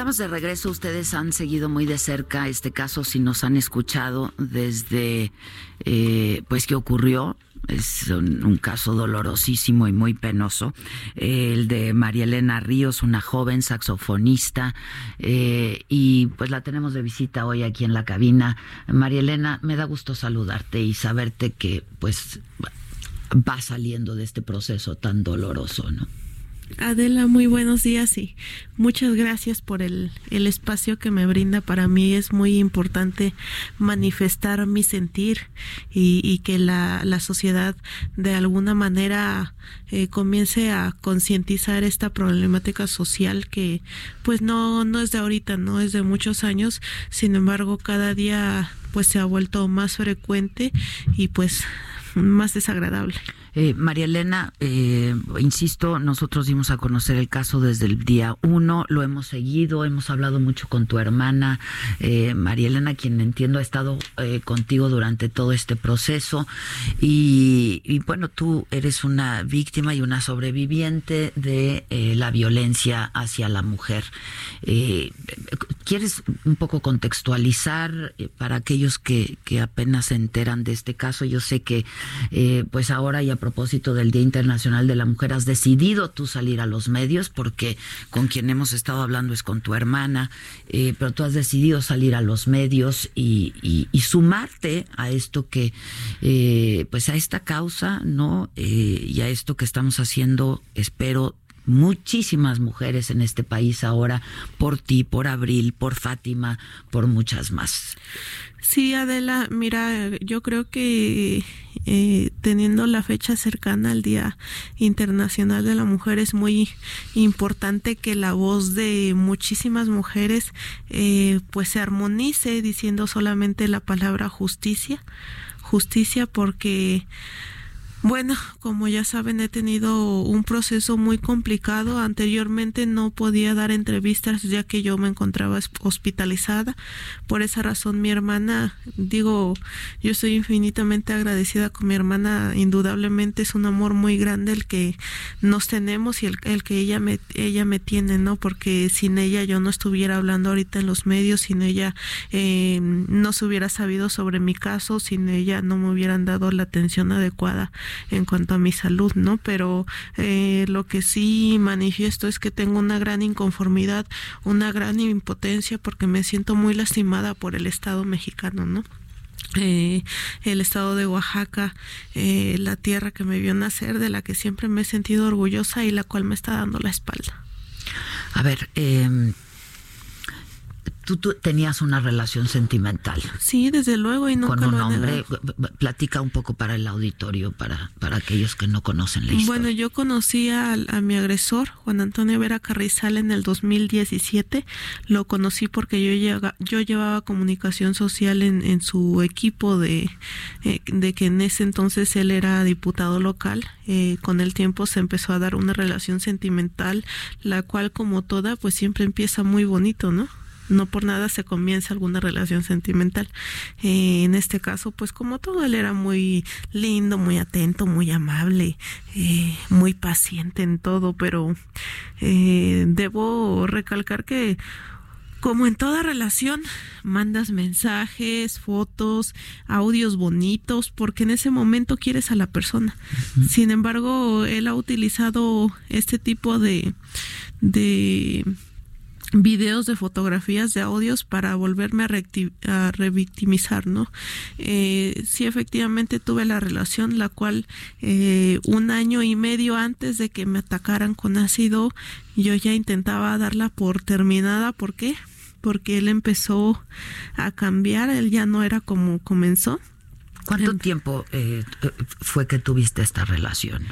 Estamos de regreso. Ustedes han seguido muy de cerca este caso, si nos han escuchado desde, eh, pues, qué ocurrió. Es un, caso dolorosísimo y muy penoso. El de María Elena Ríos, una joven saxofonista, eh, y pues la tenemos de visita hoy aquí en la cabina. María Elena, me da gusto saludarte y saberte que, pues, va saliendo de este proceso tan doloroso, ¿no? Adela, muy buenos días y muchas gracias por el, el, espacio que me brinda. Para mí es muy importante manifestar mi sentir y, que la, la, sociedad de alguna manera eh, comience a concientizar esta problemática social que pues no, no es de ahorita, no es de muchos años. Sin embargo, cada día pues se ha vuelto más frecuente y pues más desagradable. Eh, María Elena, eh, insisto, nosotros dimos a conocer el caso desde el día uno, lo hemos seguido, hemos hablado mucho con tu hermana, eh, María Elena, quien entiendo ha estado eh, contigo durante todo este proceso. Y, y, bueno, tú eres una víctima y una sobreviviente de eh, la violencia hacia la mujer. ¿Quieres un poco contextualizar para aquellos que, que apenas se enteran de este caso? Yo sé que pues ahora ya propósito del Día Internacional de la Mujer, has decidido tú salir a los medios porque con quien hemos estado hablando es con tu hermana, eh, pero tú has decidido salir a los medios y, sumarte a esto que, eh, pues a esta causa, ¿no? Eh, y a esto que estamos haciendo, espero, muchísimas mujeres en este país ahora, por ti, por Abril, por Fátima, por muchas más. Sí, Adela, mira, yo creo que eh, teniendo la fecha cercana al Día Internacional de la Mujer es muy importante que la voz de muchísimas mujeres eh, pues se armonice diciendo solamente la palabra justicia, justicia porque bueno, como ya saben, he tenido un proceso muy complicado. Anteriormente no podía dar entrevistas ya que yo me encontraba hospitalizada. Por esa razón mi hermana, digo, yo estoy infinitamente agradecida con mi hermana. Indudablemente es un amor muy grande el que nos tenemos y el, el que ella me, ella me tiene, ¿no? Porque sin ella yo no estuviera hablando ahorita en los medios, sin ella eh, no se hubiera sabido sobre mi caso, sin ella no me hubieran dado la atención adecuada en cuanto a mi salud, ¿no? Pero eh, lo que sí manifiesto es que tengo una gran inconformidad, una gran impotencia porque me siento muy lastimada por el Estado mexicano, ¿no? Eh, el estado de Oaxaca, eh, la tierra que me vio nacer, de la que siempre me he sentido orgullosa y la cual me está dando la espalda. A ver, eh, Tú, tú, tenías una relación sentimental. Sí, desde luego. Y nunca con un hombre. Platica un poco para el auditorio, para, para aquellos que no conocen la historia. Bueno, yo conocí a, a, mi agresor, Juan Antonio Vera Carrizal, en el 2017. Lo conocí porque yo, llega, yo llevaba comunicación social en, en su equipo de, eh, de que en ese entonces él era diputado local. Eh, con el tiempo se empezó a dar una relación sentimental, la cual como toda, pues siempre empieza muy bonito, ¿no? No por nada se comienza alguna relación sentimental. Eh, en este caso, pues como todo, él era muy lindo, muy atento, muy amable, eh, muy paciente en todo, pero eh, debo recalcar que como en toda relación, mandas mensajes, fotos, audios bonitos, porque en ese momento quieres a la persona. Uh -huh. Sin embargo, él ha utilizado este tipo de, de videos de fotografías de audios para volverme a, a revictimizar, ¿no? Eh, sí, efectivamente tuve la relación, la cual eh, un año y medio antes de que me atacaran con ácido, yo ya intentaba darla por terminada. ¿Por qué? Porque él empezó a cambiar, él ya no era como comenzó. ¿Cuánto tiempo eh, fue que tuviste esta relación?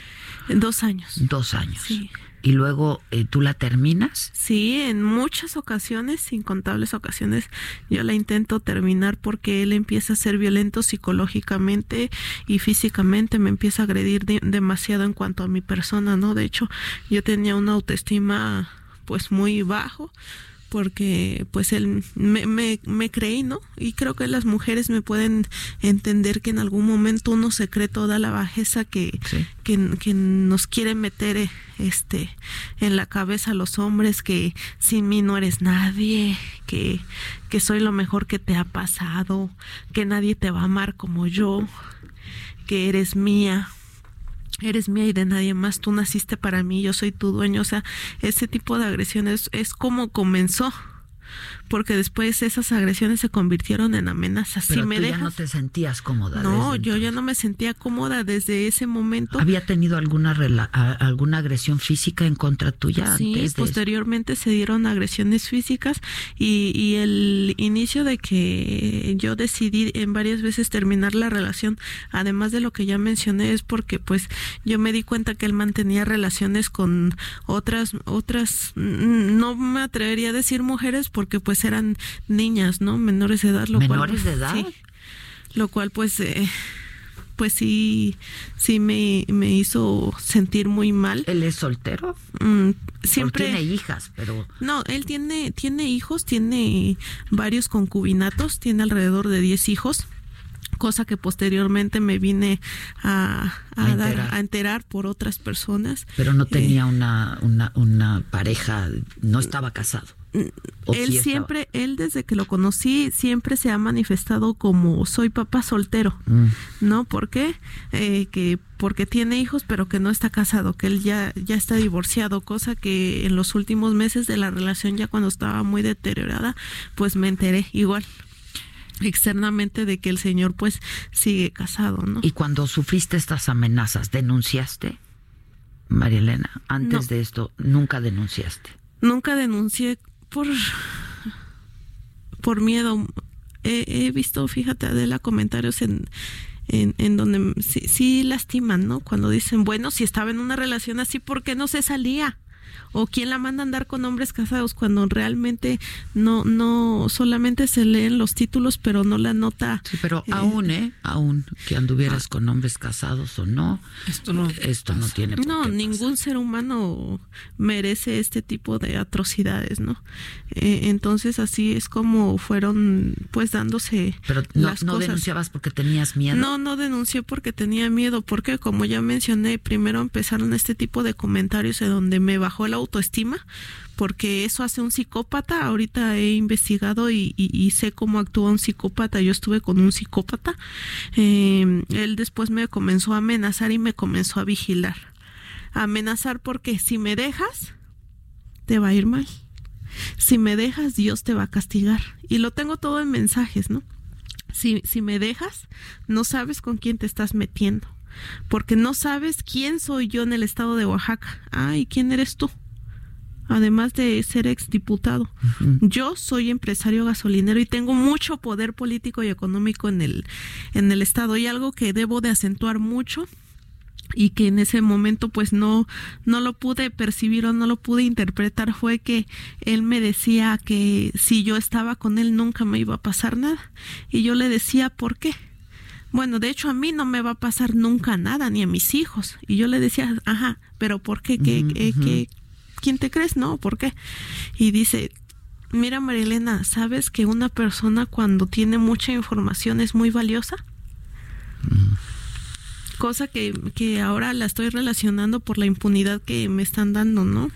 Dos años. Dos años. Sí. ¿Y luego eh, tú la terminas? Sí, en muchas ocasiones, incontables ocasiones, yo la intento terminar porque él empieza a ser violento psicológicamente y físicamente, me empieza a agredir demasiado en cuanto a mi persona, ¿no? De hecho, yo tenía una autoestima pues muy bajo porque pues él me, me, me, creí, ¿no? Y creo que las mujeres me pueden entender que en algún momento uno se cree toda la bajeza que, que, que, nos quiere meter este en la cabeza los hombres que sin mí no eres nadie, que, que soy lo mejor que te ha pasado, que nadie te va a amar como yo, que eres mía eres mía y de nadie más, tú naciste para mí, yo soy tu dueño, o sea, ese tipo de agresiones es como comenzó porque después esas agresiones se convirtieron en amenazas. Pero si me tú dejas, ya no te sentías cómoda. No, yo ya no me sentía cómoda desde ese momento. ¿Había tenido alguna alguna agresión física en contra tuya? Sí, posteriormente se dieron agresiones físicas y, y el inicio de que yo decidí en varias veces terminar la relación, además de lo que ya mencioné, es porque pues yo me di cuenta que él mantenía relaciones con otras, otras, no me atrevería a decir mujeres porque pues eran niñas, ¿no? Menores de edad. Lo ¿Menores de edad? Sí, lo cual pues... Eh, pues sí, sí me, me, hizo sentir muy mal. ¿Él es soltero? Mm, siempre tiene hijas, pero no, él tiene tiene hijos, tiene varios concubinatos, tiene alrededor de 10 hijos cosa que posteriormente me vine a, a, dar, a enterar por otras personas. Pero no tenía eh, una, una, una pareja, no estaba casado él siempre, él desde que lo conocí, siempre se ha manifestado como soy papá soltero, mm. ¿no? ¿Por qué? Eh, que porque tiene hijos, pero que no está casado, que él ya, ya está divorciado, cosa que en los últimos meses de la relación, ya cuando estaba muy deteriorada, pues me enteré igual externamente de que el señor pues sigue casado, ¿no? Y cuando sufriste estas amenazas, ¿denunciaste? María Elena, antes de esto, nunca denunciaste. Nunca denuncié por, por miedo. He, visto, fíjate, Adela, comentarios en, en, en donde sí, sí, lastiman, ¿no? Cuando dicen, bueno, si estaba en una relación así, ¿por qué no se salía? O quién la manda a andar con hombres casados cuando realmente no no solamente se leen los títulos pero no la nota sí, pero eh, aún eh aún que anduvieras ah. con hombres casados o no esto no esto no tiene por no ningún ser humano merece este tipo de atrocidades no eh, entonces así es como fueron pues dándose pero no, no denunciabas porque tenías miedo. No no denuncié porque tenía miedo porque como ya mencioné primero empezaron este tipo de comentarios en donde me bajó la autoestima, porque eso hace un psicópata. Ahorita he investigado y, sé cómo actúa un psicópata. Yo estuve con un psicópata. Eh, él después me comenzó a amenazar y me comenzó a vigilar. amenazar porque si me dejas, te va a ir mal. Si me dejas, Dios te va a castigar. Y lo tengo todo en mensajes, ¿no? Si, si me dejas, no sabes con quién te estás metiendo porque no sabes quién soy yo en el estado de Oaxaca. Ah, ¿y quién eres tú? Además de ser exdiputado. Yo soy empresario gasolinero y tengo mucho poder político y económico en el, en el estado. Y algo que debo de acentuar mucho y que en ese momento pues no no lo pude percibir o no lo pude interpretar fue que él me decía que si yo estaba con él nunca me iba a pasar nada y yo le decía ¿por qué? Bueno, de hecho a mí no me va a pasar nunca nada, ni a mis hijos. Y yo le decía, ajá, pero ¿por qué? ¿Qué, quién te crees? No, ¿por qué? Y dice, mira Marilena, ¿sabes que una persona cuando tiene mucha información es muy valiosa? Cosa que, que ahora la estoy relacionando por la impunidad que me están dando, ¿no?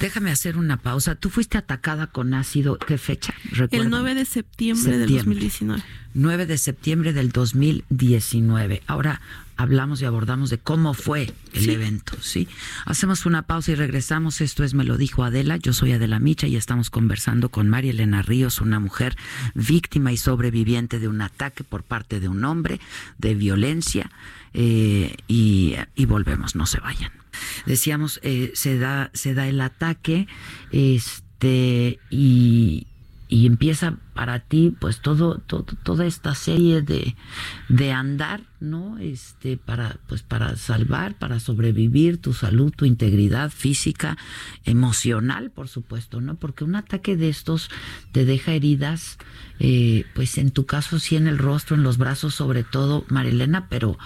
Déjame hacer una pausa. ¿Tú fuiste atacada con ácido? ¿Qué fecha? El 9 de septiembre, del 2019. 9 de septiembre del 2019. Ahora hablamos y abordamos de cómo fue el evento, ¿sí? Hacemos una pausa y regresamos. Esto es Me lo dijo Adela. Yo soy Adela Micha y estamos conversando con María Elena Ríos, una mujer víctima y sobreviviente de un ataque por parte de un hombre, de violencia. Eh, y, y volvemos, no se vayan decíamos, eh, se da, se da el ataque, este, y, y empieza para ti pues todo, todo toda esta serie de, de andar no este para pues para salvar para sobrevivir tu salud tu integridad física emocional por supuesto no porque un ataque de estos te deja heridas eh, pues en tu caso sí en el rostro en los brazos sobre todo Marilena pero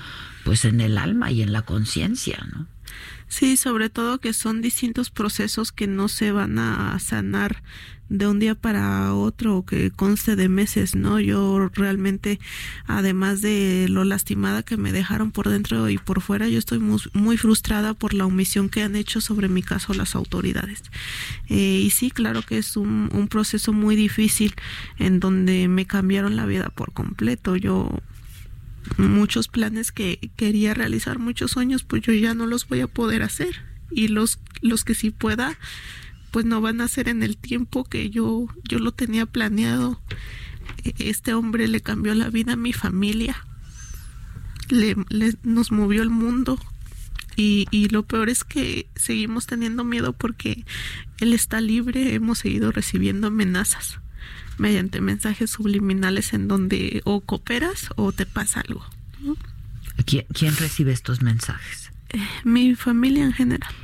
pues en el alma y en la conciencia no Sí, sobre todo que son distintos procesos que no se van a sanar de un día para otro o que conste de meses, ¿no? Yo realmente, además de lo lastimada que me dejaron por dentro y por fuera, yo estoy muy, frustrada por la omisión que han hecho sobre mi caso las autoridades. Eh, y sí, claro que es un, un proceso muy difícil en donde me cambiaron la vida por completo. Yo muchos planes que quería realizar, muchos sueños, pues yo ya no los voy a poder hacer. Y los, los que sí pueda, pues no van a ser en el tiempo que yo, yo lo tenía planeado. Este hombre le cambió la vida a mi familia. Le, nos movió el mundo. Y, y lo peor es que seguimos teniendo miedo porque él está libre, hemos seguido recibiendo amenazas mediante mensajes subliminales en donde o cooperas o te pasa algo. ¿Quién, recibe estos mensajes? Eh, mi familia en general.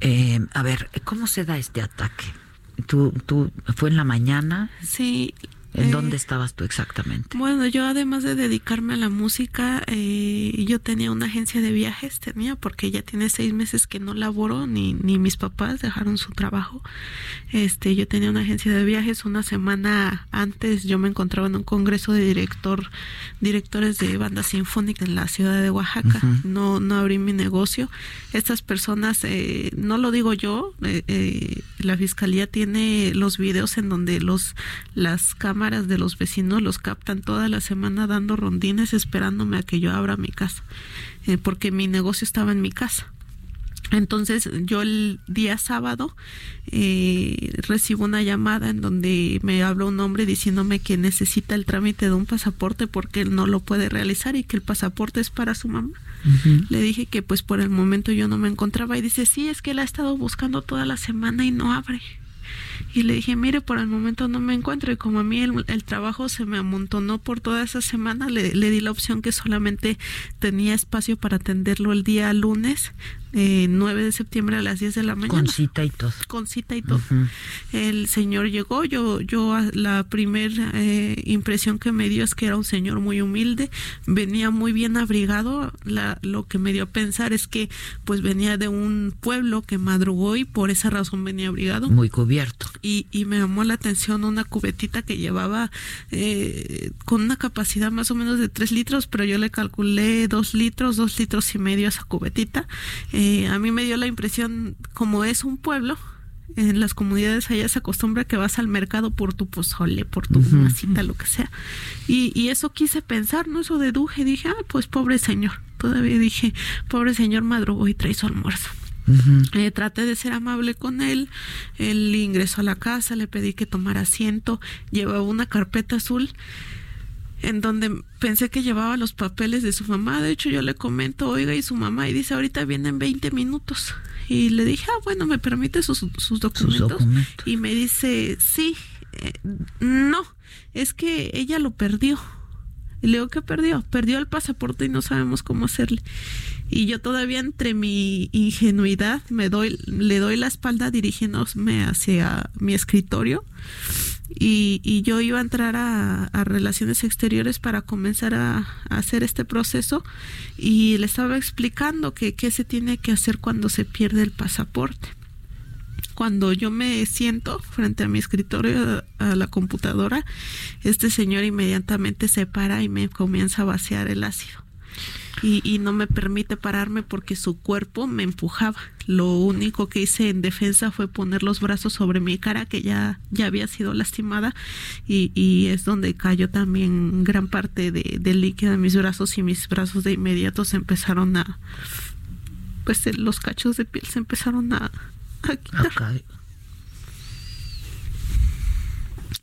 Eh, a ver, ¿cómo se da este ataque? ¿Tú, ¿Tú fue en la mañana? Sí, ¿En dónde eh, estabas tú exactamente? Bueno, yo además de dedicarme a la música, eh, yo tenía una agencia de viajes, tenía, porque ya tiene seis meses que no laboro, ni, ni mis papás dejaron su trabajo. Este, yo tenía una agencia de viajes, una semana antes yo me encontraba en un congreso de director, directores de banda sinfónica en la ciudad de Oaxaca. No, no abrí mi negocio. Estas personas, eh, no lo digo yo, eh, la fiscalía tiene los videos en donde los, las cámaras de los vecinos los captan toda la semana dando rondines esperándome a que yo abra mi casa, eh, porque mi negocio estaba en mi casa. Entonces yo el día sábado eh, recibo una llamada en donde me habla un hombre diciéndome que necesita el trámite de un pasaporte porque él no lo puede realizar y que el pasaporte es para su mamá. Le dije que pues por el momento yo no me encontraba y dice, sí, es que él ha estado buscando toda la semana y no abre. Y le dije, mire, por el momento no me encuentro. Y como a mí el, trabajo se me amontonó por toda esa semana, le, le, di la opción que solamente tenía espacio para atenderlo el día lunes eh, 9 de septiembre a las 10 de la mañana. Con cita y todo. Con cita y todo. El señor llegó, yo, yo la primera eh, impresión que me dio es que era un señor muy humilde, venía muy bien abrigado, la, lo que me dio a pensar es que pues venía de un pueblo que madrugó y por esa razón venía abrigado. Muy cubierto. Y, y me llamó la atención una cubetita que llevaba eh, con una capacidad más o menos de 3 litros, pero yo le calculé 2 litros, 2 litros y medio a esa cubetita. Eh, a mí me dio la impresión, como es un pueblo, en las comunidades allá se acostumbra que vas al mercado por tu pozole, por tu masita, lo que sea. Y, eso quise pensar, ¿no? Eso deduje, dije, ah, pues pobre señor. Todavía dije, pobre señor madrugó y trae su almuerzo. Eh, traté de ser amable con él. Él ingresó a la casa, le pedí que tomara asiento, llevaba una carpeta azul en donde pensé que llevaba los papeles de su mamá. De hecho, yo le comento, oiga, y su mamá, y dice, ahorita vienen 20 minutos. Y le dije, ah, bueno, ¿me permite sus, sus, documentos? Y me dice, sí, eh, no, es que ella lo perdió. Y le digo, ¿qué perdió? Perdió el pasaporte y no sabemos cómo hacerle. Y yo todavía entre mi ingenuidad me doy, le doy la espalda dirigiéndome hacia mi escritorio y, yo iba a entrar a, relaciones exteriores para comenzar a, hacer este proceso y le estaba explicando que qué se tiene que hacer cuando se pierde el pasaporte. Cuando yo me siento frente a mi escritorio, a la computadora, este señor inmediatamente se para y me comienza a vaciar el ácido y, no me permite pararme porque su cuerpo me empujaba. Lo único que hice en defensa fue poner los brazos sobre mi cara que ya, ya había sido lastimada y, y es donde cayó también gran parte de, del líquido de mis brazos y mis brazos de inmediato se empezaron a, pues los cachos de piel se empezaron a, a quitar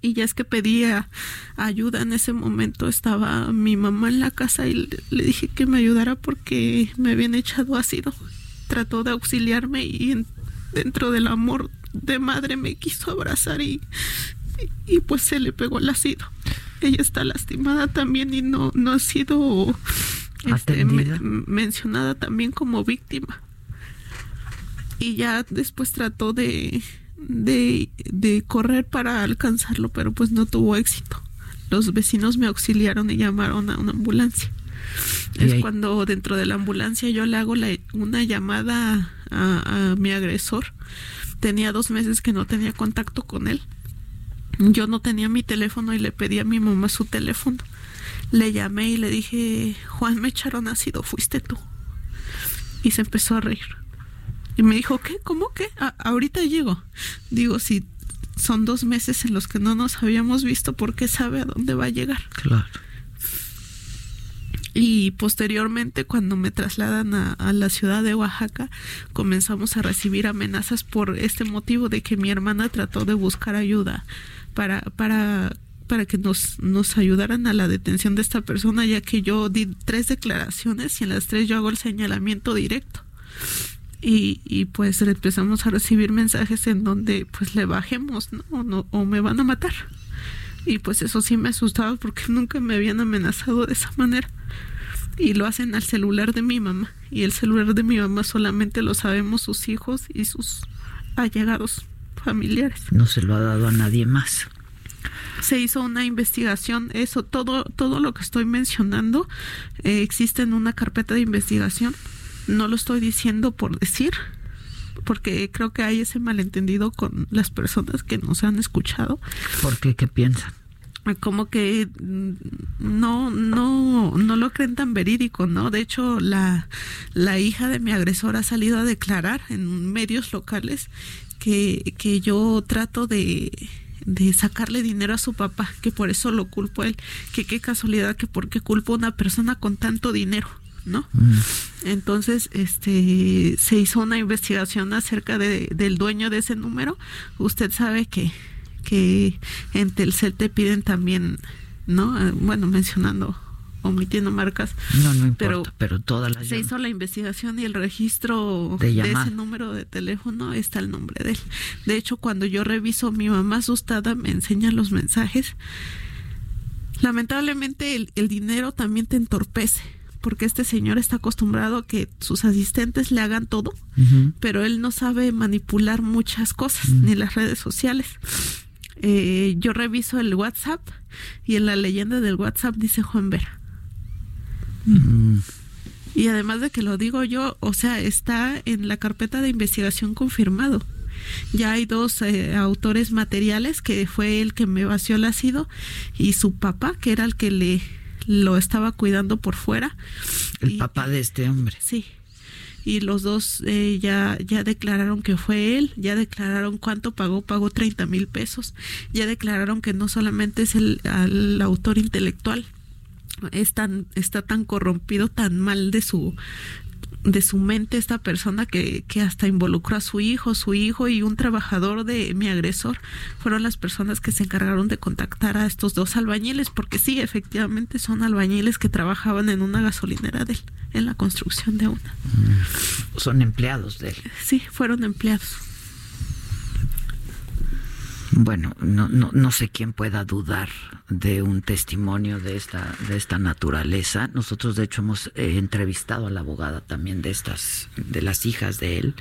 y ya es que pedía ayuda en ese momento estaba mi mamá en la casa y le, dije que me ayudara porque me habían echado ácido trató de auxiliarme y dentro del amor de madre me quiso abrazar y y, pues se le pegó el ácido. Ella está lastimada también y no, no ha sido este, mencionada también como víctima. Y ya después trató de, de, de correr para alcanzarlo, pero pues no tuvo éxito. Los vecinos me auxiliaron y llamaron a una ambulancia. Es cuando dentro de la ambulancia yo le hago una llamada a, mi agresor. Tenía dos meses que no tenía contacto con él. Yo no tenía mi teléfono y le pedí a mi mamá su teléfono. Le llamé y le dije, Juan, me echaron ácido, fuiste tú. Y se empezó a reír. Y me dijo, ¿qué? ¿Cómo qué? ahorita llego. Digo, si son dos meses en los que no nos habíamos visto, ¿por qué sabe a dónde va a llegar? Claro. Y posteriormente, cuando me trasladan a, la ciudad de Oaxaca, comenzamos a recibir amenazas por este motivo de que mi hermana trató de buscar ayuda para, para, para que nos, nos ayudaran a la detención de esta persona, ya que yo di tres declaraciones y en las tres yo hago el señalamiento directo. Y, y pues empezamos a recibir mensajes en donde pues le bajemos, ¿no? no o me van a matar. Y pues eso sí me asustaba porque nunca me habían amenazado de esa manera. Y lo hacen al celular de mi mamá. Y el celular de mi mamá solamente lo sabemos sus hijos y sus allegados familiares. No se lo ha dado a nadie más. Se hizo una investigación, eso, todo, todo lo que estoy mencionando eh, existe en una carpeta de investigación. No lo estoy diciendo por decir, porque creo que hay ese malentendido con las personas que nos han escuchado. ¿Por qué? ¿Qué piensan? como que mm, no no no lo creen tan verídico no de hecho la la hija de mi agresor ha salido a declarar en medios locales que que yo trato de de sacarle dinero a su papá que por eso lo culpo a él que qué casualidad que porque culpo a una persona con tanto dinero ¿no? Mm. Entonces, este, se hizo una investigación acerca de, del dueño de ese número. Usted sabe que, que en Telcel te piden también, ¿no? Eh, bueno, mencionando omitiendo marcas. No, no importa, pero, todas las... Se hizo la investigación y el registro de, de, ese número de teléfono está el nombre de él. De hecho, cuando yo reviso, mi mamá asustada me enseña los mensajes. Lamentablemente el, el dinero también te entorpece porque este señor está acostumbrado a que sus asistentes le hagan todo, pero él no sabe manipular muchas cosas, ni las redes sociales. Eh, yo reviso el WhatsApp y en la leyenda del WhatsApp dice Juan Vera. Y además de que lo digo yo, o sea, está en la carpeta de investigación confirmado. Ya hay dos eh, autores materiales, que fue el que me vació el ácido, y su papá, que era el que le lo estaba cuidando por fuera. El papá de este hombre. Sí. Y los dos eh, ya, ya declararon que fue él, ya declararon cuánto pagó, pagó 30 mil pesos, ya declararon que no solamente es el, el autor intelectual, es tan, está tan corrompido, tan mal de su, de su mente esta persona que, que hasta involucró a su hijo, su hijo y un trabajador de mi agresor fueron las personas que se encargaron de contactar a estos dos albañiles, porque sí, efectivamente son albañiles que trabajaban en una gasolinera de él, en la construcción de una. Son empleados de él. Sí, fueron empleados. Bueno, no, no, no sé quién pueda dudar de un testimonio de esta, de esta naturaleza. Nosotros, de hecho, hemos eh, entrevistado a la abogada también de estas, de las hijas de él.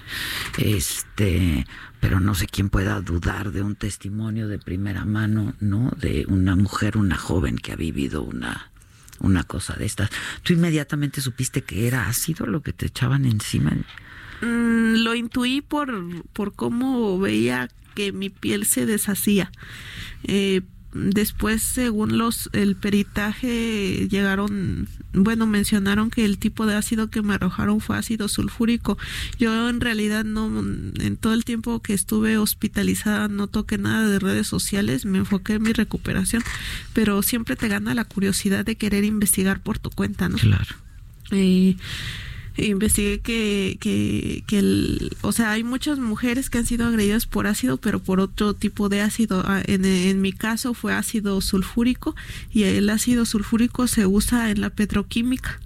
Este, pero no sé quién pueda dudar de un testimonio de primera mano, ¿no? De una mujer, una joven que ha vivido una, una cosa de estas. ¿Tú inmediatamente supiste que era ácido lo que te echaban encima? Mm, lo intuí por, por cómo veía que mi piel se deshacía. Eh, después, según los el peritaje, llegaron, bueno, mencionaron que el tipo de ácido que me arrojaron fue ácido sulfúrico. Yo en realidad no, en todo el tiempo que estuve hospitalizada no toqué nada de redes sociales, me enfoqué en mi recuperación, pero siempre te gana la curiosidad de querer investigar por tu cuenta, ¿no? Claro. Eh, investigué que, que, que el, o sea, hay muchas mujeres que han sido agredidas por ácido, pero por otro tipo de ácido. Ah, en, en mi caso fue ácido sulfúrico y el ácido sulfúrico se usa en la petroquímica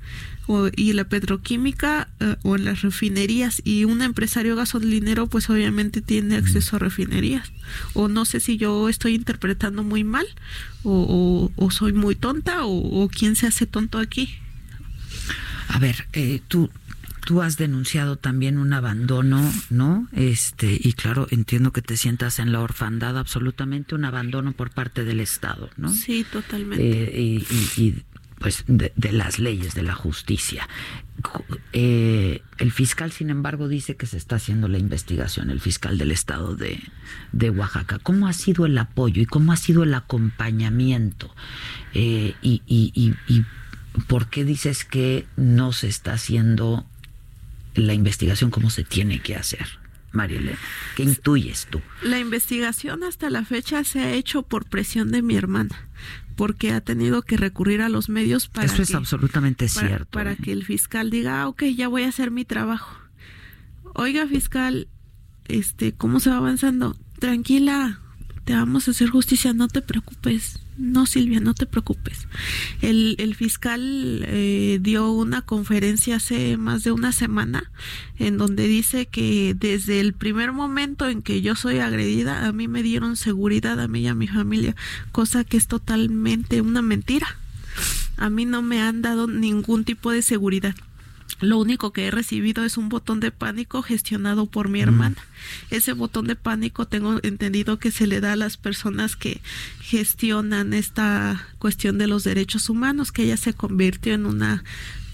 o, y la petroquímica eh, o en las refinerías y un empresario gasolinero pues obviamente tiene acceso a refinerías o no sé si yo estoy interpretando muy mal o, soy muy tonta o, quién se hace tonto aquí. A ver, eh, tú tú has denunciado también un abandono, ¿no? Este, y claro, entiendo que te sientas en la orfandad, absolutamente un abandono por parte del Estado, ¿no? Sí, totalmente. Eh, y, pues de, las leyes, de la justicia. Eh, el fiscal, sin embargo, dice que se está haciendo la investigación, el fiscal del estado de, de Oaxaca. ¿Cómo ha sido el apoyo y cómo ha sido el acompañamiento? Eh, y, y, y por qué dices que no se está haciendo la investigación como se tiene que hacer. Mariela, ¿qué intuyes tú? La investigación hasta la fecha se ha hecho por presión de mi hermana, porque ha tenido que recurrir a los medios para Eso es absolutamente para, cierto. Para ¿eh? que el fiscal diga, ah, ok, ya voy a hacer mi trabajo. Oiga, fiscal, este, ¿cómo se va avanzando? Tranquila, te vamos a hacer justicia, no te preocupes. No, Silvia, no te preocupes. El, el fiscal eh, dio una conferencia hace más de una semana en donde dice que desde el primer momento en que yo soy agredida, a mí me dieron seguridad, a mí y a mi familia, cosa que es totalmente una mentira. A mí no me han dado ningún tipo de seguridad. Lo único que he recibido es un botón de pánico gestionado por mi hermana. Ese botón de pánico tengo entendido que se le da a las personas que gestionan esta cuestión de los derechos humanos, que ella se convirtió en una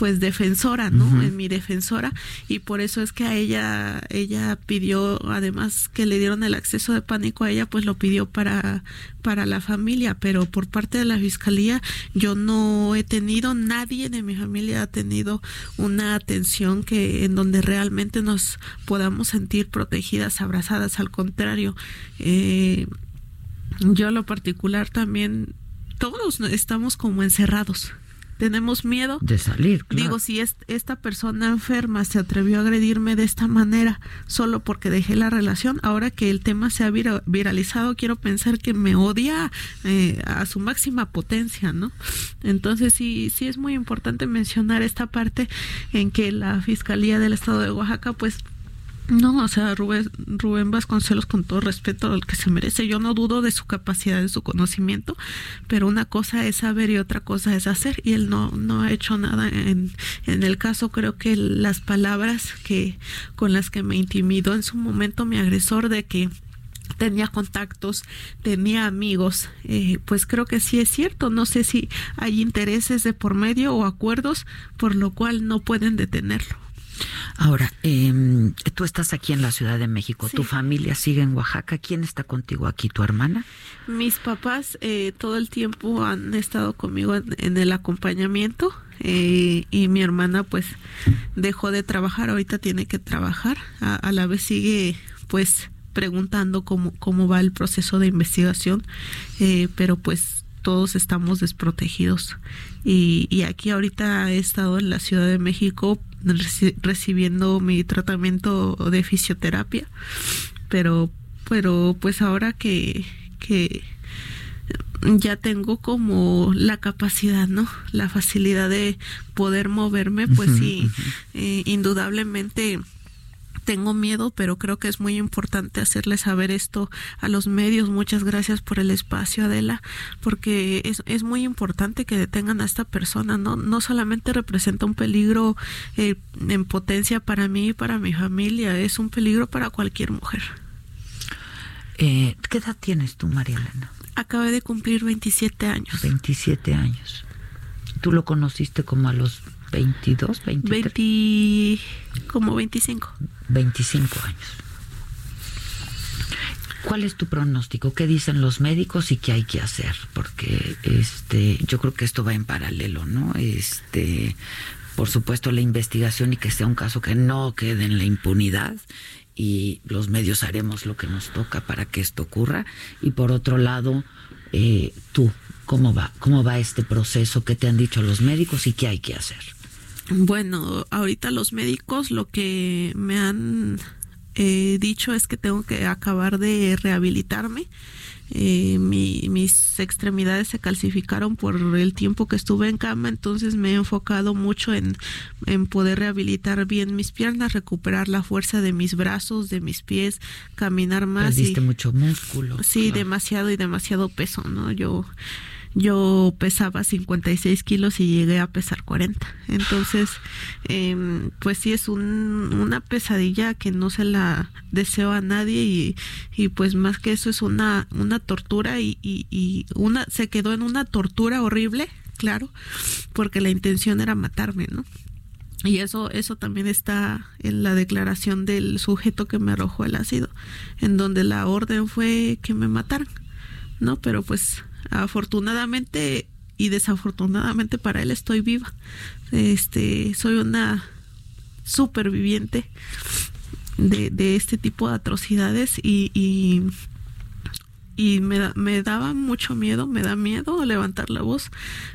pues defensora, ¿no? En mi defensora. Y por eso es que a ella ella pidió además que le dieron el acceso de pánico a ella, pues lo pidió para para la familia, pero por parte de la fiscalía yo no he tenido nadie de mi familia ha tenido una atención que en donde realmente nos podamos sentir protegidas, abrazadas, al contrario, eh, yo a lo particular también todos estamos como encerrados tenemos miedo de salir. Digo, si esta persona enferma se atrevió a agredirme de esta manera solo porque dejé la relación, ahora que el tema se ha viralizado, quiero pensar que me odia eh, a su máxima potencia, ¿no? Entonces sí, sí es muy importante mencionar esta parte en que la Fiscalía del Estado de Oaxaca, pues no, o sea, Rubén, Rubén Vasconcelos, con todo respeto al que se merece, yo no dudo de su capacidad, de su conocimiento, pero una cosa es saber y otra cosa es hacer, y él no, no ha hecho nada en, en el caso. Creo que las palabras que con las que me intimidó en su momento mi agresor de que tenía contactos, tenía amigos, eh, pues creo que sí es cierto. No sé si hay intereses de por medio o acuerdos por lo cual no pueden detenerlo. Ahora, eh, tú estás aquí en la Ciudad de México, tu familia sigue en Oaxaca, ¿quién está contigo aquí? ¿Tu hermana? Mis papás eh, todo el tiempo han estado conmigo en, el acompañamiento eh, y mi hermana pues dejó de trabajar, ahorita tiene que trabajar, a, la vez sigue pues preguntando cómo, cómo va el proceso de investigación, eh, pero pues todos estamos desprotegidos. Y, y, aquí ahorita he estado en la Ciudad de México recibiendo mi tratamiento de fisioterapia, pero, pero pues ahora que, que ya tengo como la capacidad, ¿no? La facilidad de poder moverme, pues sí, eh, indudablemente tengo miedo, pero creo que es muy importante hacerle saber esto a los medios. Muchas gracias por el espacio, Adela, porque es, es muy importante que detengan a esta persona, ¿no? No solamente representa un peligro eh, en potencia para mí y para mi familia, es un peligro para cualquier mujer. Eh, ¿Qué edad tienes tú, María Elena? Acabé de cumplir 27 años. 27 años. ¿Tú lo conociste como a los 22, 23? como 25. 25 años. ¿Cuál es tu pronóstico? ¿Qué dicen los médicos y qué hay que hacer? Porque este, yo creo que esto va en paralelo, ¿no? Este, por supuesto la investigación y que sea un caso que no quede en la impunidad y los medios haremos lo que nos toca para que esto ocurra. Y por otro lado, eh, tú, ¿cómo va? ¿Cómo va este proceso? ¿Qué te han dicho los médicos y qué hay que hacer? Bueno, ahorita los médicos lo que me han he dicho es que tengo que acabar de rehabilitarme eh, mis extremidades se calcificaron por el tiempo que estuve en cama, entonces me he enfocado mucho en, en poder rehabilitar bien mis piernas, recuperar la fuerza de mis brazos, de mis pies, caminar más. Perdiste mucho músculo. Sí, demasiado y demasiado peso, ¿no? Yo yo pesaba 56 kilos y llegué a pesar 40. Entonces, eh, pues sí es un, una pesadilla que no se la deseo a nadie y, y pues más que eso es una, una tortura y, y, y una, se quedó en una tortura horrible, claro, porque la intención era matarme, ¿no? Y eso, eso también está en la declaración del sujeto que me arrojó el ácido, en donde la orden fue que me mataran, ¿no? Pero pues afortunadamente y desafortunadamente para él estoy viva. Este, soy una superviviente de, este tipo de atrocidades y, y, y me, me, daba mucho miedo, me da miedo levantar la voz,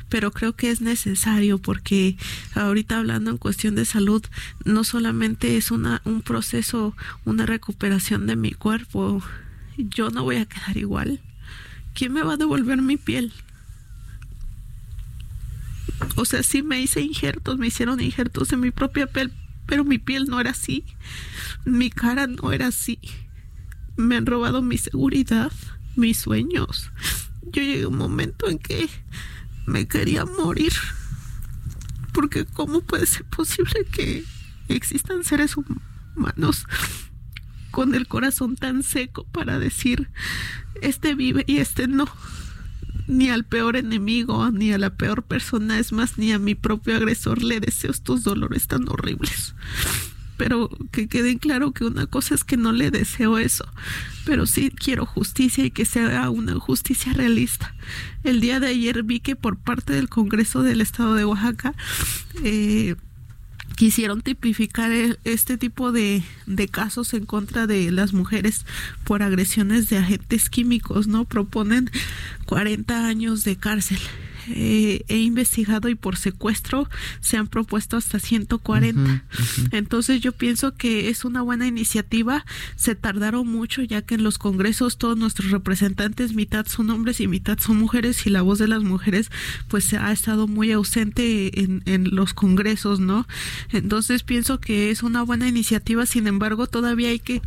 pero creo que es necesario porque ahorita hablando en cuestión de salud, no solamente es una, un proceso, una recuperación de mi cuerpo, yo no voy a quedar igual ¿quién me va a devolver mi piel? O sea, sí me hice injertos, me hicieron injertos en mi propia piel, pero mi piel no era así. Mi cara no era así. Me han robado mi seguridad, mis sueños. Yo llegué a un momento en que me quería morir. Porque ¿cómo puede ser posible que existan seres humanos con el corazón tan seco para decir, este vive y este no. Ni al peor enemigo, ni a la peor persona, es más, ni a mi propio agresor le deseo estos dolores tan horribles. Pero que quede claro que una cosa es que no le deseo eso, pero sí quiero justicia y que sea una justicia realista. El día de ayer vi que por parte del Congreso del Estado de Oaxaca, eh, quisieron tipificar e, este tipo de, de, casos en contra de las mujeres por agresiones de agentes químicos, ¿no? Proponen 40 años de cárcel eh, he investigado y por secuestro se han propuesto hasta 140. Entonces yo pienso que es una buena iniciativa. Se tardaron mucho ya que en los congresos todos nuestros representantes mitad son hombres y mitad son mujeres y la voz de las mujeres pues ha estado muy ausente en, en los congresos, ¿no? Entonces pienso que es una buena iniciativa. Sin embargo, todavía hay que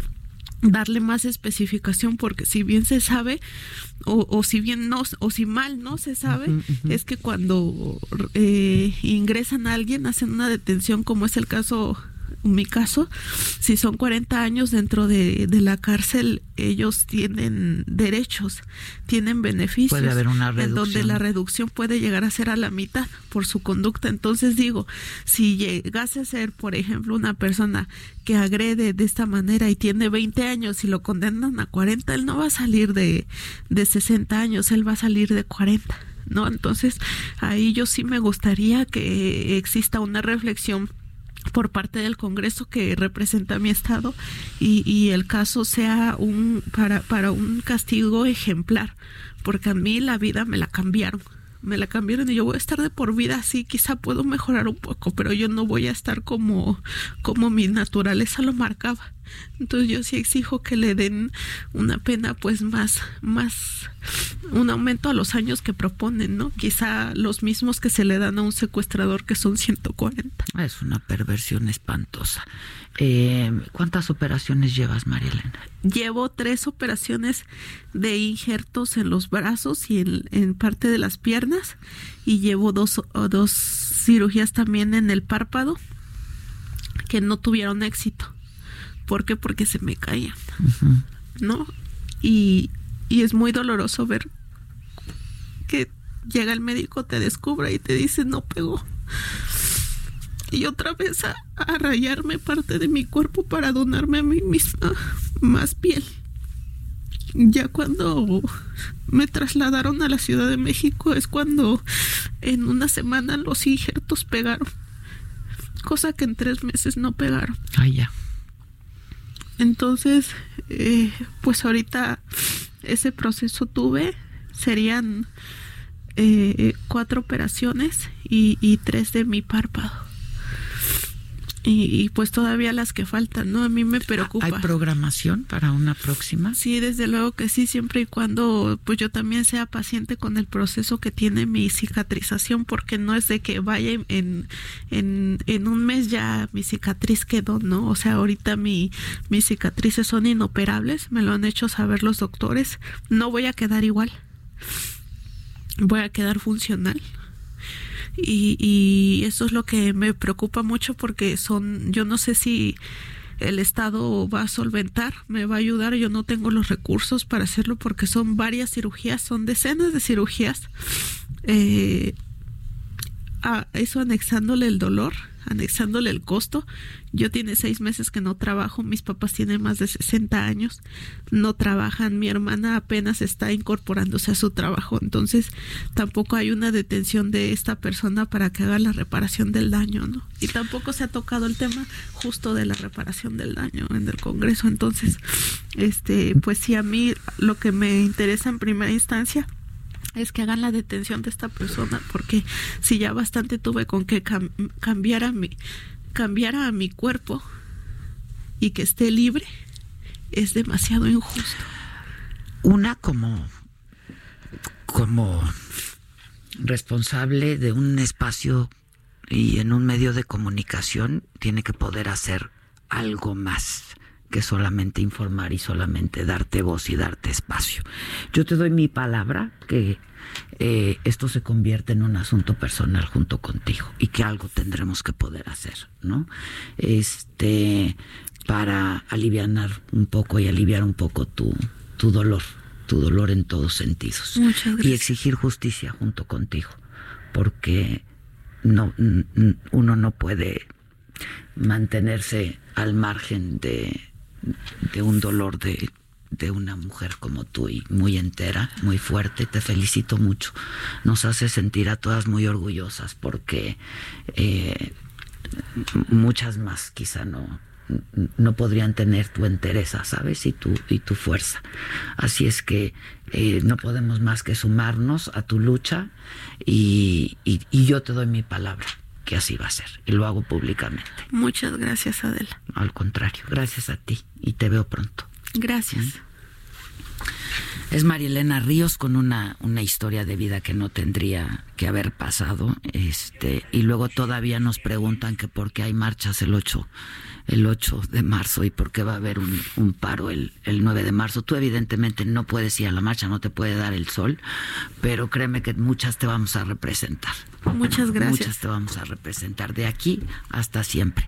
darle más especificación porque si bien se sabe o, o si bien no o si mal no se sabe es que cuando eh, ingresan a alguien hacen una detención como es el caso mi caso, si son 40 años dentro de, de, la cárcel, ellos tienen derechos, tienen beneficios. Puede haber una reducción. En donde la reducción puede llegar a ser a la mitad por su conducta. Entonces digo, si llegase a ser, por ejemplo, una persona que agrede de esta manera y tiene 20 años y lo condenan a 40, él no va a salir de, de 60 años, él va a salir de 40. ¿No? Entonces, ahí yo sí me gustaría que exista una reflexión por parte del Congreso que representa a mi estado y, y el caso sea un para, para un castigo ejemplar, porque a mí la vida me la cambiaron me la cambiaron y yo voy a estar de por vida así, quizá puedo mejorar un poco, pero yo no voy a estar como, como mi naturaleza lo marcaba. Entonces yo sí exijo que le den una pena pues más, más, un aumento a los años que proponen, ¿no? Quizá los mismos que se le dan a un secuestrador que son 140. Es una perversión espantosa. Eh, ¿Cuántas operaciones llevas, María Elena? Llevo tres operaciones de injertos en los brazos y en, en parte de las piernas y llevo dos, dos cirugías también en el párpado que no tuvieron éxito ¿Por qué? Porque se me caían, ¿no? Y, y es muy doloroso ver que llega el médico, te descubre y te dice no pegó. Y otra vez a, rayarme parte de mi cuerpo para donarme a mí misma más piel. Ya cuando me trasladaron a la Ciudad de México es cuando en una semana los injertos pegaron. Cosa que en tres meses no pegaron. Ah, ya. Entonces, eh, pues ahorita ese proceso tuve, serían eh, cuatro operaciones y, y, tres de mi párpado. Y, pues todavía las que faltan, ¿no? A mí me preocupa. ¿Hay programación para una próxima? Sí, desde luego que sí, siempre y cuando pues yo también sea paciente con el proceso que tiene mi cicatrización, porque no es de que vaya en, en, en un mes ya mi cicatriz quedó, ¿no? O sea, ahorita mi, mis cicatrices son inoperables, me lo han hecho saber los doctores, no voy a quedar igual, voy a quedar funcional y, y eso es lo que me preocupa mucho porque son, yo no sé si el Estado va a solventar, me va a ayudar, yo no tengo los recursos para hacerlo porque son varias cirugías, son decenas de cirugías, eh, a eso anexándole el dolor anexándole el costo. Yo tiene seis meses que no trabajo, mis papás tienen más de 60 años, no trabajan, mi hermana apenas está incorporándose a su trabajo, entonces tampoco hay una detención de esta persona para que haga la reparación del daño, ¿no? Y tampoco se ha tocado el tema justo de la reparación del daño en el Congreso, entonces, este, pues sí, a mí lo que me interesa en primera instancia es que hagan la detención de esta persona, porque si ya bastante tuve con que cambiara mi, cambiara a mi cuerpo y que esté libre, es demasiado injusto. Una como, como responsable de un espacio y en un medio de comunicación tiene que poder hacer algo más que solamente informar y solamente darte voz y darte espacio. Yo te doy mi palabra que eh, esto se convierte en un asunto personal junto contigo y que algo tendremos que poder hacer, ¿no? Este, para aliviar un poco y aliviar un poco tu, tu dolor, tu dolor en todos sentidos. Y exigir justicia junto contigo, porque no, uno no puede mantenerse al margen de de un dolor de, de una mujer como tú y muy entera, muy fuerte. Te felicito mucho. Nos hace sentir a todas muy orgullosas porque eh, muchas más quizá no, no podrían tener tu entereza, ¿sabes? Y tu, y tu fuerza. Así es que eh, no podemos más que sumarnos a tu lucha y, y yo te doy mi palabra que así va a ser y lo hago públicamente. Muchas gracias, Adela. Al contrario, gracias a ti y te veo pronto. Gracias. ¿Mm? Es Marielena Ríos con una, una historia de vida que no tendría que haber pasado. Este, y luego todavía nos preguntan que por qué hay marchas el 8 el 8 de marzo y por qué va a haber un, paro el, el 9 de marzo. Tú evidentemente no puedes ir a la marcha, no te puede dar el sol, pero créeme que muchas te vamos a representar. Muchas gracias. Muchas te vamos a representar de aquí hasta siempre.